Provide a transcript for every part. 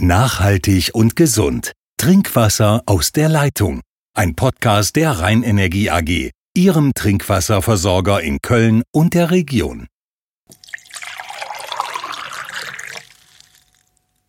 Nachhaltig und gesund. Trinkwasser aus der Leitung. Ein Podcast der Rheinenergie AG, Ihrem Trinkwasserversorger in Köln und der Region.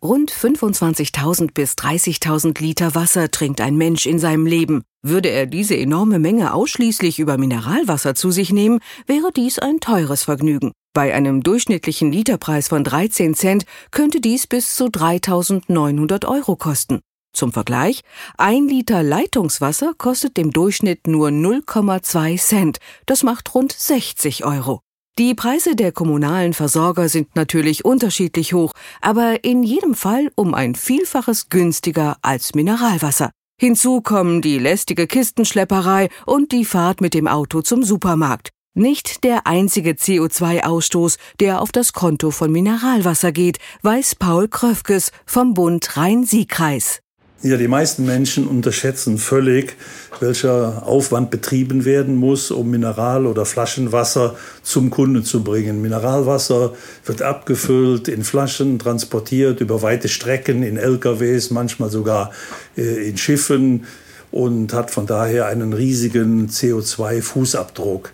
Rund 25.000 bis 30.000 Liter Wasser trinkt ein Mensch in seinem Leben. Würde er diese enorme Menge ausschließlich über Mineralwasser zu sich nehmen, wäre dies ein teures Vergnügen. Bei einem durchschnittlichen Literpreis von 13 Cent könnte dies bis zu 3.900 Euro kosten. Zum Vergleich, ein Liter Leitungswasser kostet im Durchschnitt nur 0,2 Cent. Das macht rund 60 Euro. Die Preise der kommunalen Versorger sind natürlich unterschiedlich hoch, aber in jedem Fall um ein Vielfaches günstiger als Mineralwasser. Hinzu kommen die lästige Kistenschlepperei und die Fahrt mit dem Auto zum Supermarkt. Nicht der einzige CO2-Ausstoß, der auf das Konto von Mineralwasser geht, weiß Paul Kröfkes vom Bund Rhein-Sieg-Kreis. Ja, die meisten Menschen unterschätzen völlig, welcher Aufwand betrieben werden muss, um Mineral- oder Flaschenwasser zum Kunden zu bringen. Mineralwasser wird abgefüllt, in Flaschen transportiert über weite Strecken, in LKWs, manchmal sogar äh, in Schiffen und hat von daher einen riesigen CO2-Fußabdruck.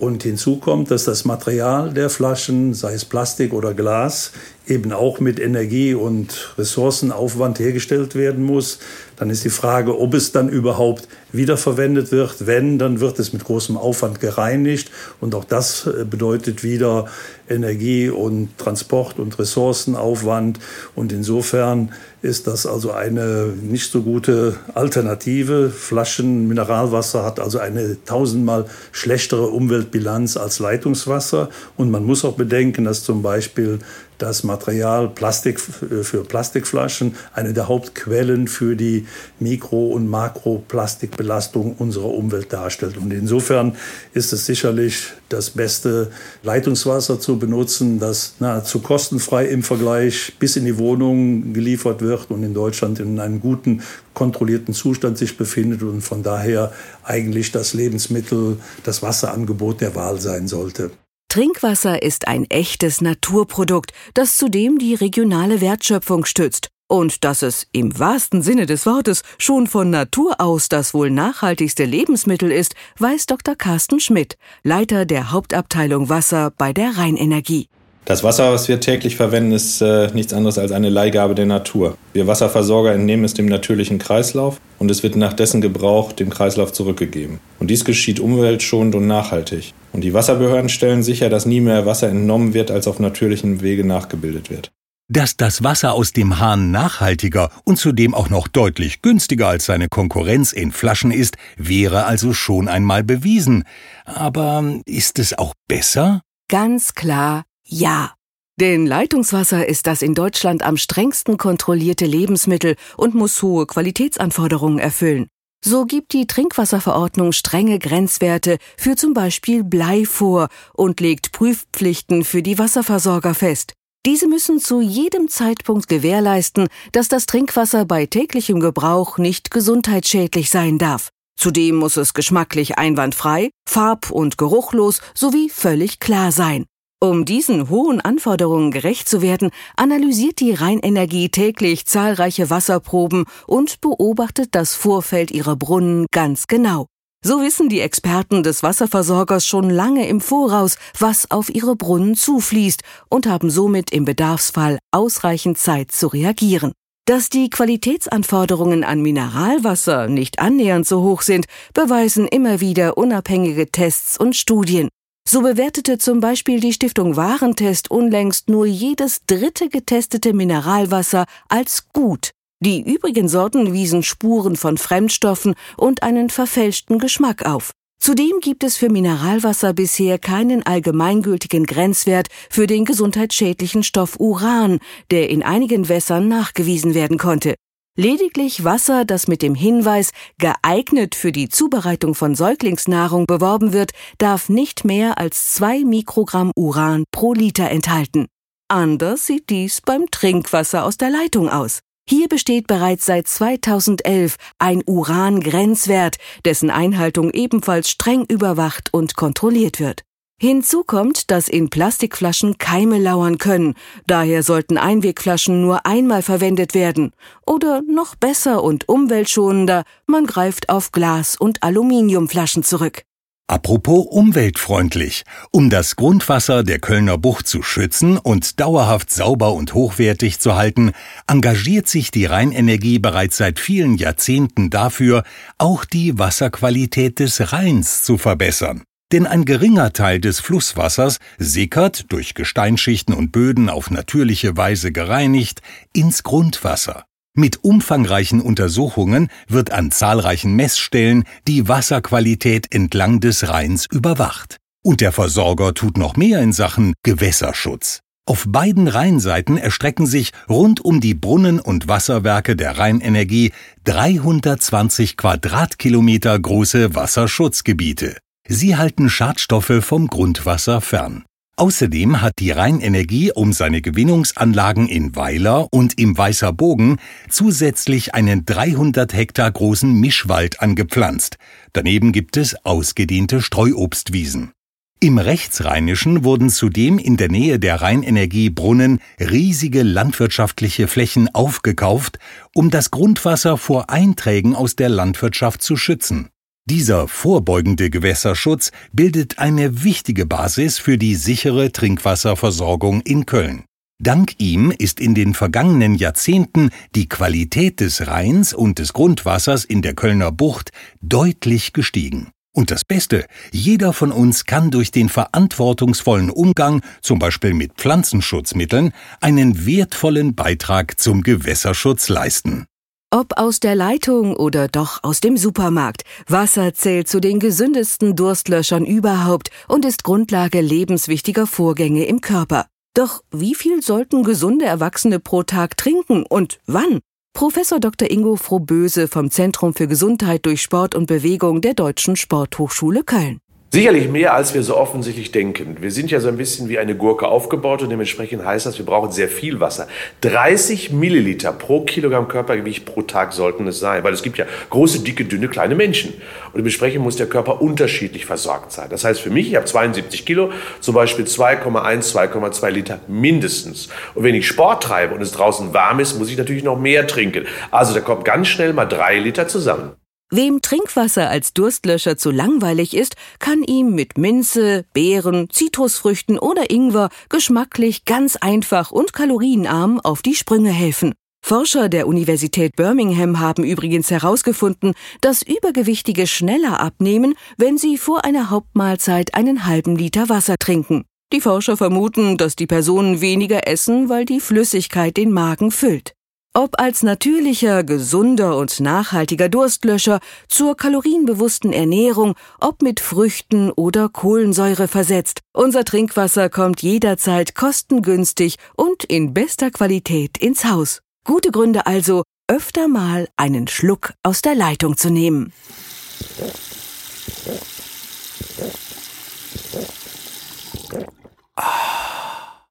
Und hinzu kommt, dass das Material der Flaschen, sei es Plastik oder Glas, eben auch mit Energie und Ressourcenaufwand hergestellt werden muss. Dann ist die Frage, ob es dann überhaupt wiederverwendet wird. Wenn, dann wird es mit großem Aufwand gereinigt. Und auch das äh, bedeutet wieder Energie und Transport und Ressourcenaufwand. Und insofern ist das also eine nicht so gute Alternative. Flaschen Mineralwasser hat also eine tausendmal schlechtere Umweltbilanz als Leitungswasser. Und man muss auch bedenken, dass zum Beispiel das Material Plastik äh, für Plastikflaschen eine der Hauptquellen für die Mikro- und Makroplastikbelastung unserer Umwelt darstellt. Und insofern ist es sicherlich das beste Leitungswasser zu benutzen, das nahezu kostenfrei im Vergleich bis in die Wohnung geliefert wird und in Deutschland in einem guten, kontrollierten Zustand sich befindet und von daher eigentlich das Lebensmittel, das Wasserangebot der Wahl sein sollte. Trinkwasser ist ein echtes Naturprodukt, das zudem die regionale Wertschöpfung stützt. Und dass es im wahrsten Sinne des Wortes schon von Natur aus das wohl nachhaltigste Lebensmittel ist, weiß Dr. Carsten Schmidt, Leiter der Hauptabteilung Wasser bei der Rheinenergie. Das Wasser, was wir täglich verwenden, ist äh, nichts anderes als eine Leihgabe der Natur. Wir Wasserversorger entnehmen es dem natürlichen Kreislauf und es wird nach dessen Gebrauch dem Kreislauf zurückgegeben. Und dies geschieht umweltschonend und nachhaltig. Und die Wasserbehörden stellen sicher, dass nie mehr Wasser entnommen wird, als auf natürlichem Wege nachgebildet wird. Dass das Wasser aus dem Hahn nachhaltiger und zudem auch noch deutlich günstiger als seine Konkurrenz in Flaschen ist, wäre also schon einmal bewiesen. Aber ist es auch besser? Ganz klar ja. Denn Leitungswasser ist das in Deutschland am strengsten kontrollierte Lebensmittel und muss hohe Qualitätsanforderungen erfüllen. So gibt die Trinkwasserverordnung strenge Grenzwerte für zum Beispiel Blei vor und legt Prüfpflichten für die Wasserversorger fest. Diese müssen zu jedem Zeitpunkt gewährleisten, dass das Trinkwasser bei täglichem Gebrauch nicht gesundheitsschädlich sein darf. Zudem muss es geschmacklich einwandfrei, farb- und geruchlos sowie völlig klar sein. Um diesen hohen Anforderungen gerecht zu werden, analysiert die Rheinenergie täglich zahlreiche Wasserproben und beobachtet das Vorfeld ihrer Brunnen ganz genau. So wissen die Experten des Wasserversorgers schon lange im Voraus, was auf ihre Brunnen zufließt und haben somit im Bedarfsfall ausreichend Zeit zu reagieren. Dass die Qualitätsanforderungen an Mineralwasser nicht annähernd so hoch sind, beweisen immer wieder unabhängige Tests und Studien. So bewertete zum Beispiel die Stiftung Warentest unlängst nur jedes dritte getestete Mineralwasser als gut. Die übrigen Sorten wiesen Spuren von Fremdstoffen und einen verfälschten Geschmack auf. Zudem gibt es für Mineralwasser bisher keinen allgemeingültigen Grenzwert für den gesundheitsschädlichen Stoff Uran, der in einigen Wässern nachgewiesen werden konnte. Lediglich Wasser, das mit dem Hinweis geeignet für die Zubereitung von Säuglingsnahrung beworben wird, darf nicht mehr als zwei Mikrogramm Uran pro Liter enthalten. Anders sieht dies beim Trinkwasser aus der Leitung aus. Hier besteht bereits seit 2011 ein Uran-Grenzwert, dessen Einhaltung ebenfalls streng überwacht und kontrolliert wird. Hinzu kommt, dass in Plastikflaschen Keime lauern können. Daher sollten Einwegflaschen nur einmal verwendet werden. Oder noch besser und umweltschonender, man greift auf Glas- und Aluminiumflaschen zurück. Apropos umweltfreundlich. Um das Grundwasser der Kölner Bucht zu schützen und dauerhaft sauber und hochwertig zu halten, engagiert sich die Rheinenergie bereits seit vielen Jahrzehnten dafür, auch die Wasserqualität des Rheins zu verbessern. Denn ein geringer Teil des Flusswassers sickert, durch Gesteinsschichten und Böden auf natürliche Weise gereinigt, ins Grundwasser. Mit umfangreichen Untersuchungen wird an zahlreichen Messstellen die Wasserqualität entlang des Rheins überwacht. Und der Versorger tut noch mehr in Sachen Gewässerschutz. Auf beiden Rheinseiten erstrecken sich rund um die Brunnen und Wasserwerke der Rheinenergie 320 Quadratkilometer große Wasserschutzgebiete. Sie halten Schadstoffe vom Grundwasser fern. Außerdem hat die Rheinenergie um seine Gewinnungsanlagen in Weiler und im Weißer Bogen zusätzlich einen 300 Hektar großen Mischwald angepflanzt. Daneben gibt es ausgedehnte Streuobstwiesen. Im Rechtsrheinischen wurden zudem in der Nähe der Rheinenergiebrunnen riesige landwirtschaftliche Flächen aufgekauft, um das Grundwasser vor Einträgen aus der Landwirtschaft zu schützen. Dieser vorbeugende Gewässerschutz bildet eine wichtige Basis für die sichere Trinkwasserversorgung in Köln. Dank ihm ist in den vergangenen Jahrzehnten die Qualität des Rheins und des Grundwassers in der Kölner Bucht deutlich gestiegen. Und das Beste, jeder von uns kann durch den verantwortungsvollen Umgang, zum Beispiel mit Pflanzenschutzmitteln, einen wertvollen Beitrag zum Gewässerschutz leisten. Ob aus der Leitung oder doch aus dem Supermarkt, Wasser zählt zu den gesündesten Durstlöschern überhaupt und ist Grundlage lebenswichtiger Vorgänge im Körper. Doch wie viel sollten gesunde Erwachsene pro Tag trinken und wann? Professor Dr. Ingo Frohböse vom Zentrum für Gesundheit durch Sport und Bewegung der Deutschen Sporthochschule Köln. Sicherlich mehr, als wir so offensichtlich denken. Wir sind ja so ein bisschen wie eine Gurke aufgebaut und dementsprechend heißt das, wir brauchen sehr viel Wasser. 30 Milliliter pro Kilogramm Körpergewicht pro Tag sollten es sein, weil es gibt ja große, dicke, dünne, kleine Menschen. Und dementsprechend muss der Körper unterschiedlich versorgt sein. Das heißt für mich, ich habe 72 Kilo, zum Beispiel 2,1, 2,2 Liter mindestens. Und wenn ich Sport treibe und es draußen warm ist, muss ich natürlich noch mehr trinken. Also da kommt ganz schnell mal drei Liter zusammen. Wem Trinkwasser als Durstlöscher zu langweilig ist, kann ihm mit Minze, Beeren, Zitrusfrüchten oder Ingwer geschmacklich ganz einfach und kalorienarm auf die Sprünge helfen. Forscher der Universität Birmingham haben übrigens herausgefunden, dass Übergewichtige schneller abnehmen, wenn sie vor einer Hauptmahlzeit einen halben Liter Wasser trinken. Die Forscher vermuten, dass die Personen weniger essen, weil die Flüssigkeit den Magen füllt. Ob als natürlicher, gesunder und nachhaltiger Durstlöscher, zur kalorienbewussten Ernährung, ob mit Früchten oder Kohlensäure versetzt, unser Trinkwasser kommt jederzeit kostengünstig und in bester Qualität ins Haus. Gute Gründe also, öfter mal einen Schluck aus der Leitung zu nehmen.